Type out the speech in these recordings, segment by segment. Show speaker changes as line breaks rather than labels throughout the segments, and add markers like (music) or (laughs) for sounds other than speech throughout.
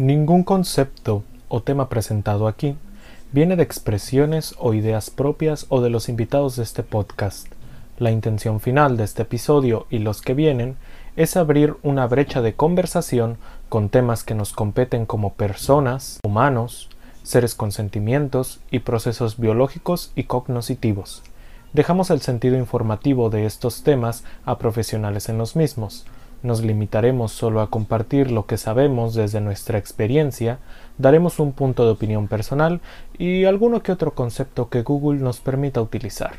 Ningún concepto o tema presentado aquí viene de expresiones o ideas propias o de los invitados de este podcast. La intención final de este episodio y los que vienen es abrir una brecha de conversación con temas que nos competen como personas, humanos, seres con sentimientos y procesos biológicos y cognoscitivos. Dejamos el sentido informativo de estos temas a profesionales en los mismos, nos limitaremos solo a compartir lo que sabemos desde nuestra experiencia, daremos un punto de opinión personal y alguno que otro concepto que Google nos permita utilizar.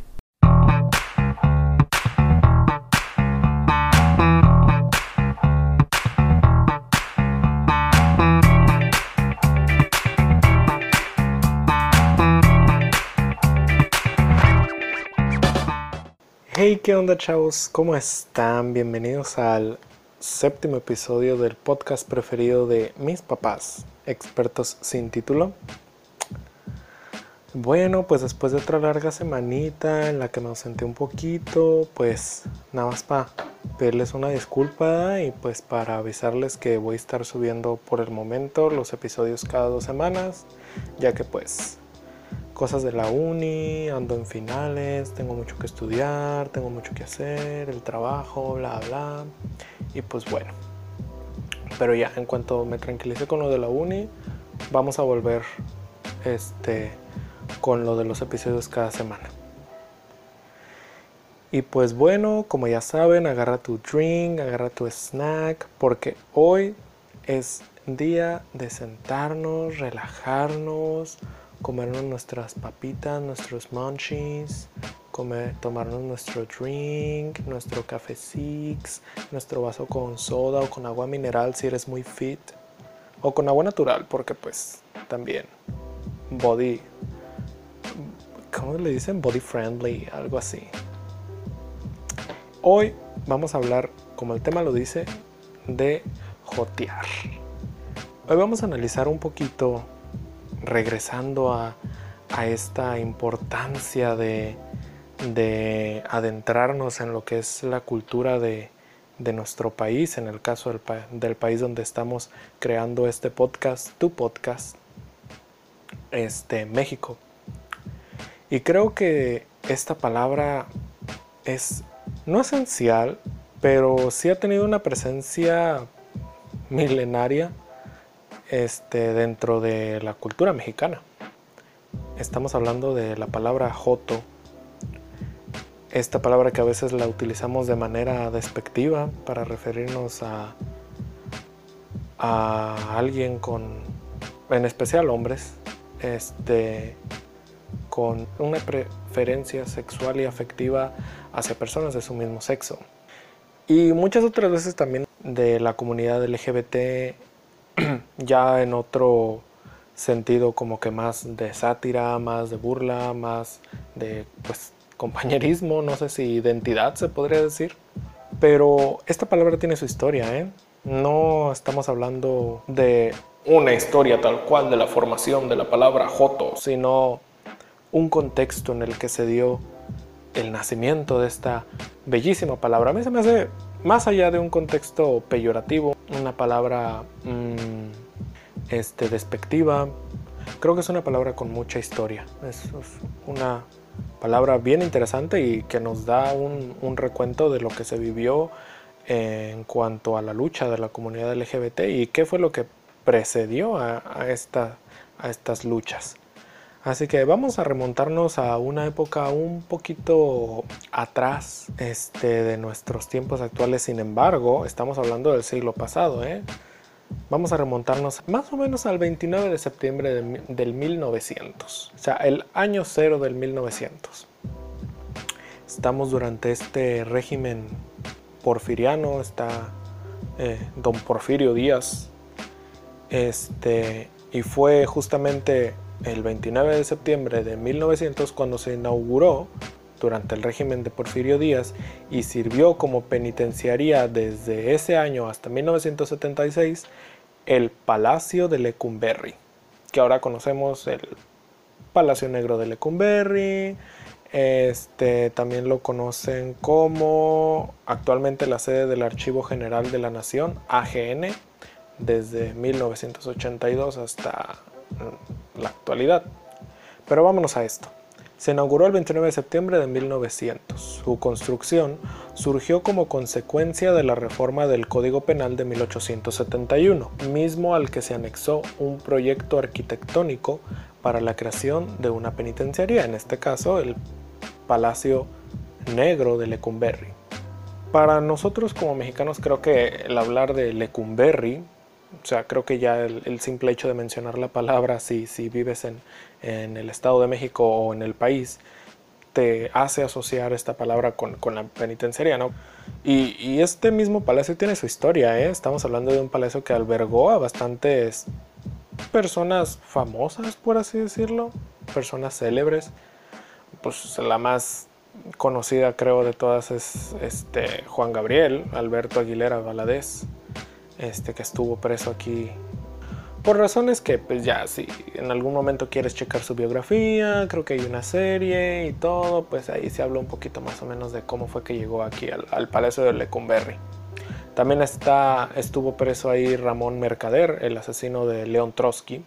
Hey, ¿qué onda chavos? ¿Cómo están? Bienvenidos al séptimo episodio del podcast preferido de mis papás, expertos sin título. Bueno, pues después de otra larga semanita en la que me ausenté un poquito, pues nada más para pedirles una disculpa y pues para avisarles que voy a estar subiendo por el momento los episodios cada dos semanas, ya que pues cosas de la uni, ando en finales, tengo mucho que estudiar, tengo mucho que hacer, el trabajo, bla, bla. Y pues bueno. Pero ya, en cuanto me tranquilice con lo de la uni, vamos a volver este, con lo de los episodios cada semana. Y pues bueno, como ya saben, agarra tu drink, agarra tu snack, porque hoy es día de sentarnos, relajarnos, comernos nuestras papitas, nuestros munchies, comer, tomarnos nuestro drink, nuestro café six, nuestro vaso con soda o con agua mineral si eres muy fit, o con agua natural, porque pues también body, ¿cómo le dicen? Body friendly, algo así. Hoy vamos a hablar, como el tema lo dice, de jotear. Hoy vamos a analizar un poquito regresando a, esta importancia de, adentrarnos en lo que es la cultura de, nuestro país, en el caso del, del, país donde estamos creando este podcast, tu podcast, este, México. Y creo que esta palabra es no esencial, pero sí ha tenido una presencia milenaria este, dentro de la cultura mexicana. Estamos hablando de la palabra joto, esta palabra que a veces la utilizamos de manera despectiva para referirnos a, a alguien con, en especial hombres, este, con una preferencia sexual y afectiva hacia personas de su mismo sexo. Y muchas otras veces también de la comunidad LGBT (clears throat) ya en otro sentido como que más de sátira, más de burla, más de pues compañerismo, no sé si identidad se podría decir. Pero esta palabra tiene su historia, ¿eh? No estamos hablando de una historia tal cual de la formación de la palabra joto, sino un contexto en el que se dio el nacimiento de esta bellísima palabra. A mí se me hace más allá de un contexto peyorativo, una palabra mm, este, despectiva, creo que es una palabra con mucha historia. Es, una palabra bien interesante y que nos da un, recuento de lo que se vivió en cuanto a la lucha de la comunidad LGBT y qué fue lo que precedió a, a estas luchas. Así que vamos a remontarnos a una época un poquito atrás este, de nuestros tiempos actuales. Sin embargo, estamos hablando del siglo pasado. ¿eh? Vamos a remontarnos más o menos al 29 de septiembre del 1900. O sea, el año cero del 1900. Estamos durante este régimen porfiriano. Está eh, don Porfirio Díaz. Este, y fue justamente el 29 de septiembre de 1900 cuando se inauguró durante el régimen de Porfirio Díaz y sirvió como penitenciaría desde ese año hasta 1976 el Palacio de Lecumberri, que ahora conocemos el Palacio Negro de Lecumberri, este, también lo conocen como actualmente la sede del Archivo General de la Nación, AGN, desde 1982 hasta la actualidad. Pero vámonos a esto. Se inauguró el 29 de septiembre de 1900. Su construcción surgió como consecuencia de la reforma del Código Penal de 1871, mismo al que se anexó un proyecto arquitectónico para la creación de una penitenciaría, en este caso el Palacio Negro de Lecumberri. Para nosotros como mexicanos creo que el hablar de Lecumberri o sea, creo que ya el, simple hecho de mencionar la palabra, si, si vives en, en, el Estado de México o en el país, te hace asociar esta palabra con, con la penitenciaría, ¿no? Y, y, este mismo palacio tiene su historia, ¿eh? Estamos hablando de un palacio que albergó a bastantes personas famosas, por así decirlo, personas célebres. Pues la más conocida creo de todas es este Juan Gabriel, Alberto Aguilera Valadez este, que estuvo preso aquí por razones que pues ya si en algún momento quieres checar su biografía, creo que hay una serie y todo, pues ahí se habla un poquito más o menos de cómo fue que llegó aquí al, Palacio de Lecumberri. También está, estuvo preso ahí Ramón Mercader, el asesino de León Trotsky,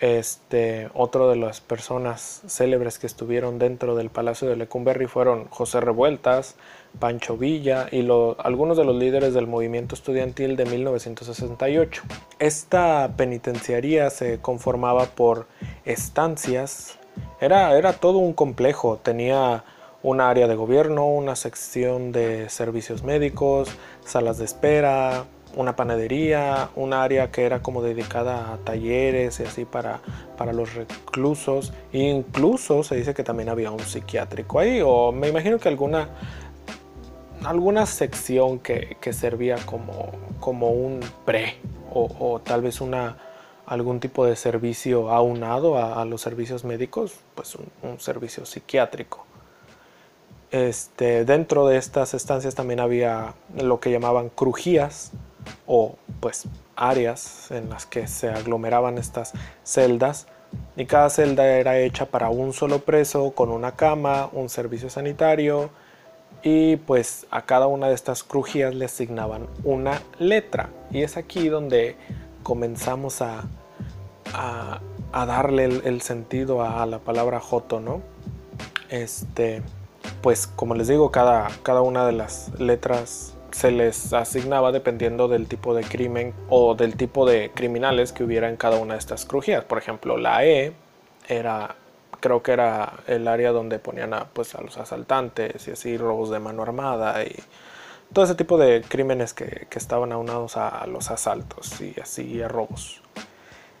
este, otro de las personas célebres que estuvieron dentro del Palacio de Lecumberri fueron José Revueltas, Pancho Villa y algunos de los líderes del movimiento estudiantil de 1968. Esta penitenciaría se conformaba por estancias, era, era todo un complejo, tenía un área de gobierno, una sección de servicios médicos, salas de espera, una panadería, un área que era como dedicada a talleres y así para, para los reclusos. Incluso se dice que también había un psiquiátrico ahí, o me imagino que alguna, alguna sección que, servía como, como un pre, o, tal vez una, algún tipo de servicio aunado a, los servicios médicos, pues un, servicio psiquiátrico. Este, dentro de estas estancias también había lo que llamaban crujías, o pues áreas en las que se aglomeraban estas celdas y cada celda era hecha para un solo preso con una cama, un servicio sanitario y pues a cada una de estas crujías le asignaban una letra y es aquí donde comenzamos a, a, darle el, sentido a, la palabra joto, ¿no? Este, pues como les digo, cada, cada una de las letras se les asignaba dependiendo del tipo de crimen o del tipo de criminales que hubiera en cada una de estas crujías. Por ejemplo, la E era, creo que era el área donde ponían a, pues, a los asaltantes y así, robos de mano armada y todo ese tipo de crímenes que, estaban aunados a, los asaltos y así a robos.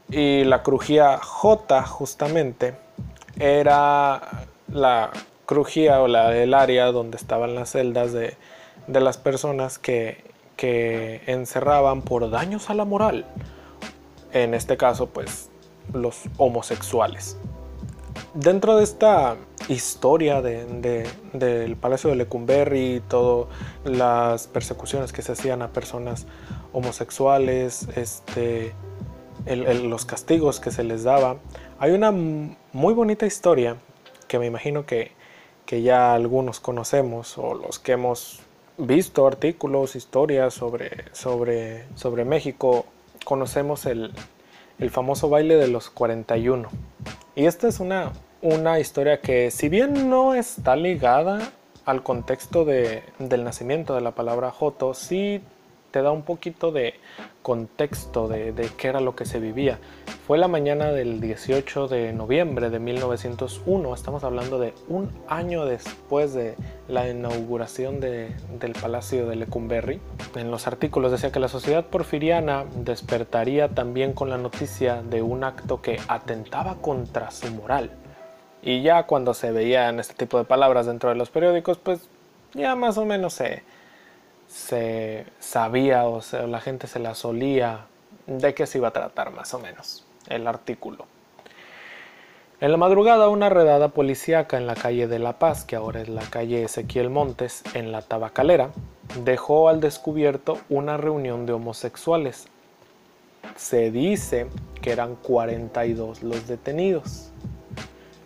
Y la crujía J justamente era la crujía o la, el área donde estaban las celdas de de las personas que, que encerraban por daños a la moral. En este caso, pues los homosexuales. Dentro de esta historia de, del Palacio de Lecumberri y todas las persecuciones que se hacían a personas homosexuales, este, los castigos que se les daba, hay una muy bonita historia que me imagino que, que ya algunos conocemos o los que hemos visto artículos, historias sobre, sobre, sobre México, conocemos el, famoso baile de los 41. Y esta es una, una historia que si bien no está ligada al contexto de, del nacimiento de la palabra Joto, sí te da un poquito de contexto de, qué era lo que se vivía. Fue la mañana del 18 de noviembre de 1901, estamos hablando de un año después de la inauguración de, del Palacio de Lecumberri. En los artículos decía que la sociedad porfiriana despertaría también con la noticia de un acto que atentaba contra su moral. Y ya cuando se veían este tipo de palabras dentro de los periódicos, pues ya más o menos se se sabía o sea, la gente se la solía de qué se iba a tratar más o menos el artículo. En la madrugada una redada policíaca en la calle de La Paz, que ahora es la calle Ezequiel Montes, en la Tabacalera, dejó al descubierto una reunión de homosexuales. Se dice que eran 42 los detenidos.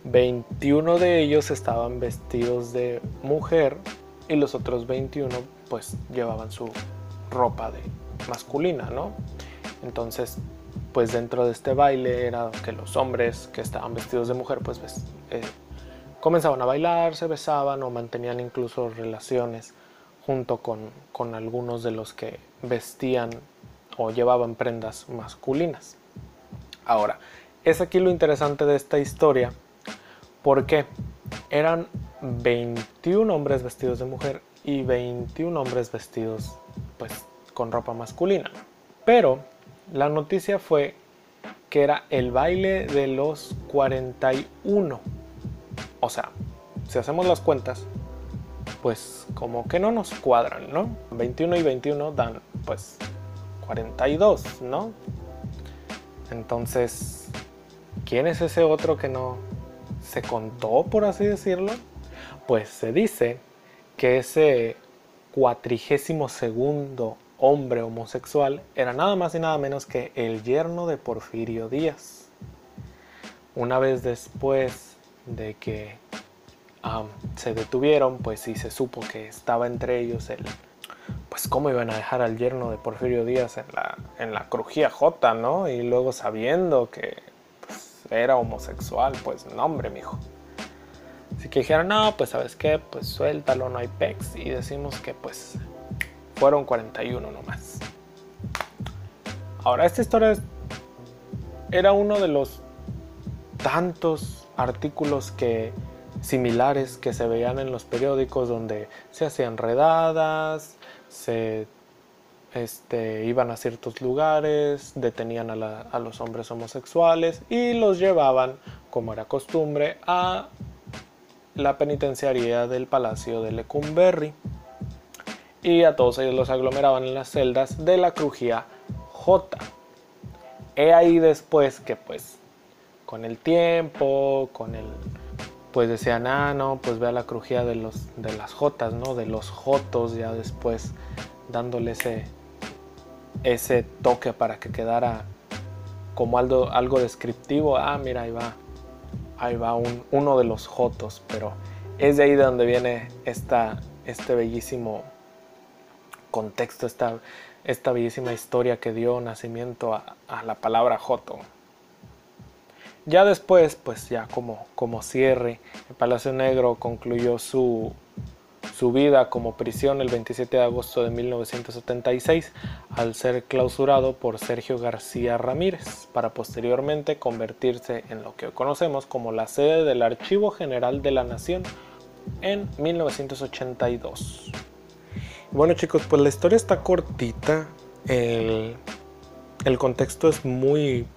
21 de ellos estaban vestidos de mujer y los otros 21 pues llevaban su ropa de masculina, ¿no? Entonces, pues dentro de este baile era que los hombres que estaban vestidos de mujer, pues eh, comenzaban a bailar, se besaban o mantenían incluso relaciones junto con, con algunos de los que vestían o llevaban prendas masculinas. Ahora, es aquí lo interesante de esta historia porque eran 21 hombres vestidos de mujer y 21 hombres vestidos pues con ropa masculina. Pero la noticia fue que era el baile de los 41. O sea, si hacemos las cuentas, pues como que no nos cuadran, ¿no? 21 y 21 dan pues 42, ¿no? Entonces, ¿quién es ese otro que no se contó, por así decirlo? Pues se dice que ese cuatrigésimo segundo hombre homosexual era nada más y nada menos que el yerno de Porfirio Díaz. Una vez después de que se detuvieron, pues sí se supo que estaba entre ellos el... Pues cómo iban a dejar al yerno de Porfirio Díaz en la, en la crujía J, ¿no? Y luego sabiendo que pues, era homosexual, pues no hombre, mijo. Así que dijeron, no, pues sabes qué, pues suéltalo, no hay pex. Y decimos que pues fueron 41 nomás. Ahora, esta historia era uno de los tantos artículos que similares que se veían en los periódicos donde se hacían redadas, se este, iban a ciertos lugares, detenían a, a, los hombres homosexuales y los llevaban, como era costumbre, a la penitenciaría del Palacio de Lecumberri y a todos ellos los aglomeraban en las celdas de la crujía J. He ahí después que pues con el tiempo, con el pues decían, ah, no, pues ve a la crujía de, los, de las Jotas, ¿no? De los Jotos, ya después dándole ese, ese toque para que quedara como algo, algo descriptivo. Ah, mira, ahí va, ahí va un, uno de los Jotos, pero es de ahí de donde viene esta, este bellísimo contexto, esta, esta bellísima historia que dio nacimiento a, la palabra Joto. Ya después, pues ya como, como cierre, el Palacio Negro concluyó su, su vida como prisión el 27 de agosto de 1976 al ser clausurado por Sergio García Ramírez para posteriormente convertirse en lo que conocemos como la sede del Archivo General de la Nación en 1982. Bueno chicos, pues la historia está cortita. El, contexto es muy,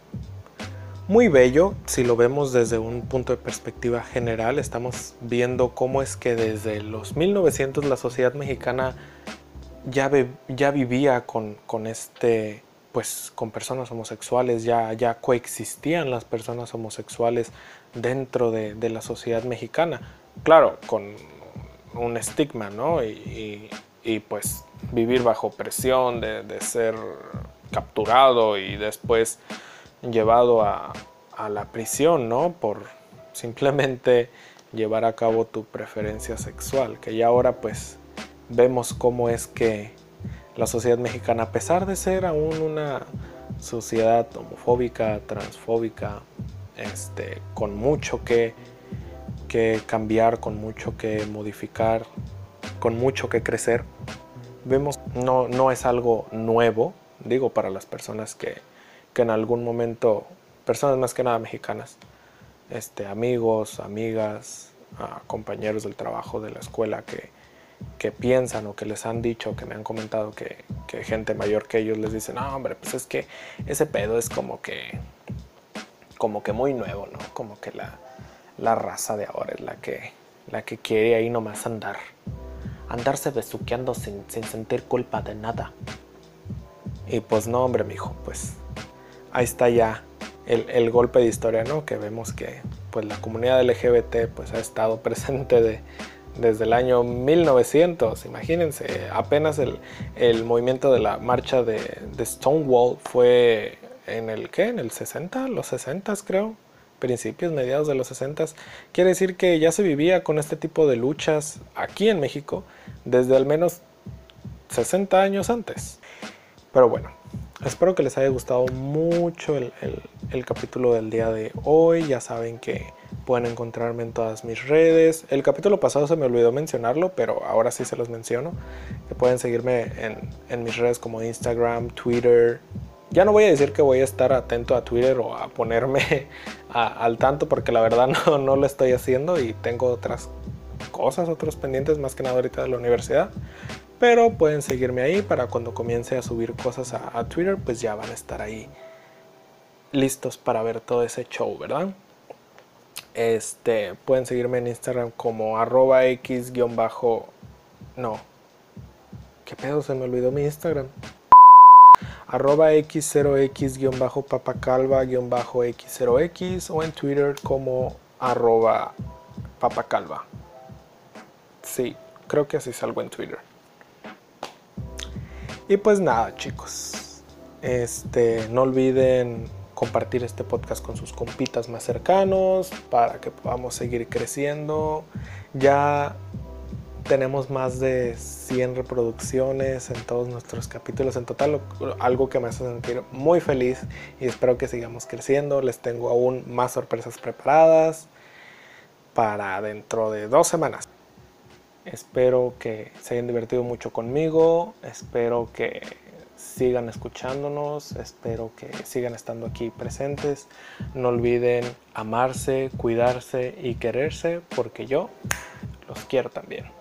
muy bello. Si lo vemos desde un punto de perspectiva general, estamos viendo cómo es que desde los 1900 la sociedad mexicana ya, ya vivía con, con, este pues con personas homosexuales, ya, ya coexistían las personas homosexuales dentro de, la sociedad mexicana. Claro, con un estigma, ¿no? y y pues vivir bajo presión de, ser capturado y después llevado a, la prisión, ¿no? Por simplemente llevar a cabo tu preferencia sexual, que ya ahora pues vemos cómo es que la sociedad mexicana, a pesar de ser aún una sociedad homofóbica, transfóbica, este, con mucho que, que cambiar, con mucho que modificar, con mucho que crecer. Vemos, no, no es algo nuevo, digo, para las personas que, que en algún momento, personas más que nada mexicanas, este, amigos, amigas, ah, compañeros del trabajo, de la escuela que, que piensan o que les han dicho, que me han comentado que, que, gente mayor que ellos les dice, no hombre, pues es que ese pedo es como que, como que muy nuevo, ¿no? Como que la, la raza de ahora es la que, la que quiere ahí nomás andar andarse besuqueando sin, sin sentir culpa de nada. Y pues no, hombre, mijo, pues ahí está ya el, golpe de historia, ¿no? Que vemos que pues la comunidad LGBT pues ha estado (laughs) presente de, desde el año 1900, imagínense, apenas el, movimiento de la marcha de, de, Stonewall fue en el, ¿qué? En el 60, los 60 creo, principios, mediados de los 60, quiere decir que ya se vivía con este tipo de luchas aquí en México desde al menos 60 años antes. Pero bueno, espero que les haya gustado mucho el, el, capítulo del día de hoy. Ya saben que pueden encontrarme en todas mis redes. El capítulo pasado se me olvidó mencionarlo, pero ahora sí se los menciono. Que pueden seguirme en, en mis redes como Instagram, Twitter. Ya no voy a decir que voy a estar atento a Twitter o a ponerme (laughs) al tanto porque la verdad (laughs) no, no lo estoy haciendo y tengo otras cosas, otros pendientes más que nada ahorita de la universidad. Pero pueden seguirme ahí para cuando comience a subir cosas a, Twitter, pues ya van a estar ahí listos para ver todo ese show, ¿verdad? Este, pueden seguirme en Instagram como arroba x bajo... No. ¿Qué pedo? Se me olvidó mi Instagram. arroba x0x bajo papacalva bajo x0x o en Twitter como arroba papacalva. Sí, creo que así salgo en Twitter. Y pues nada, chicos. Este, no olviden compartir este podcast con sus compitas más cercanos para que podamos seguir creciendo. Ya tenemos más de 100 reproducciones en todos nuestros capítulos en total, algo que me hace sentir muy feliz y espero que sigamos creciendo. Les tengo aún más sorpresas preparadas para dentro de dos semanas. Espero que se hayan divertido mucho conmigo, espero que sigan escuchándonos, espero que sigan estando aquí presentes. No olviden amarse, cuidarse y quererse porque yo los quiero también.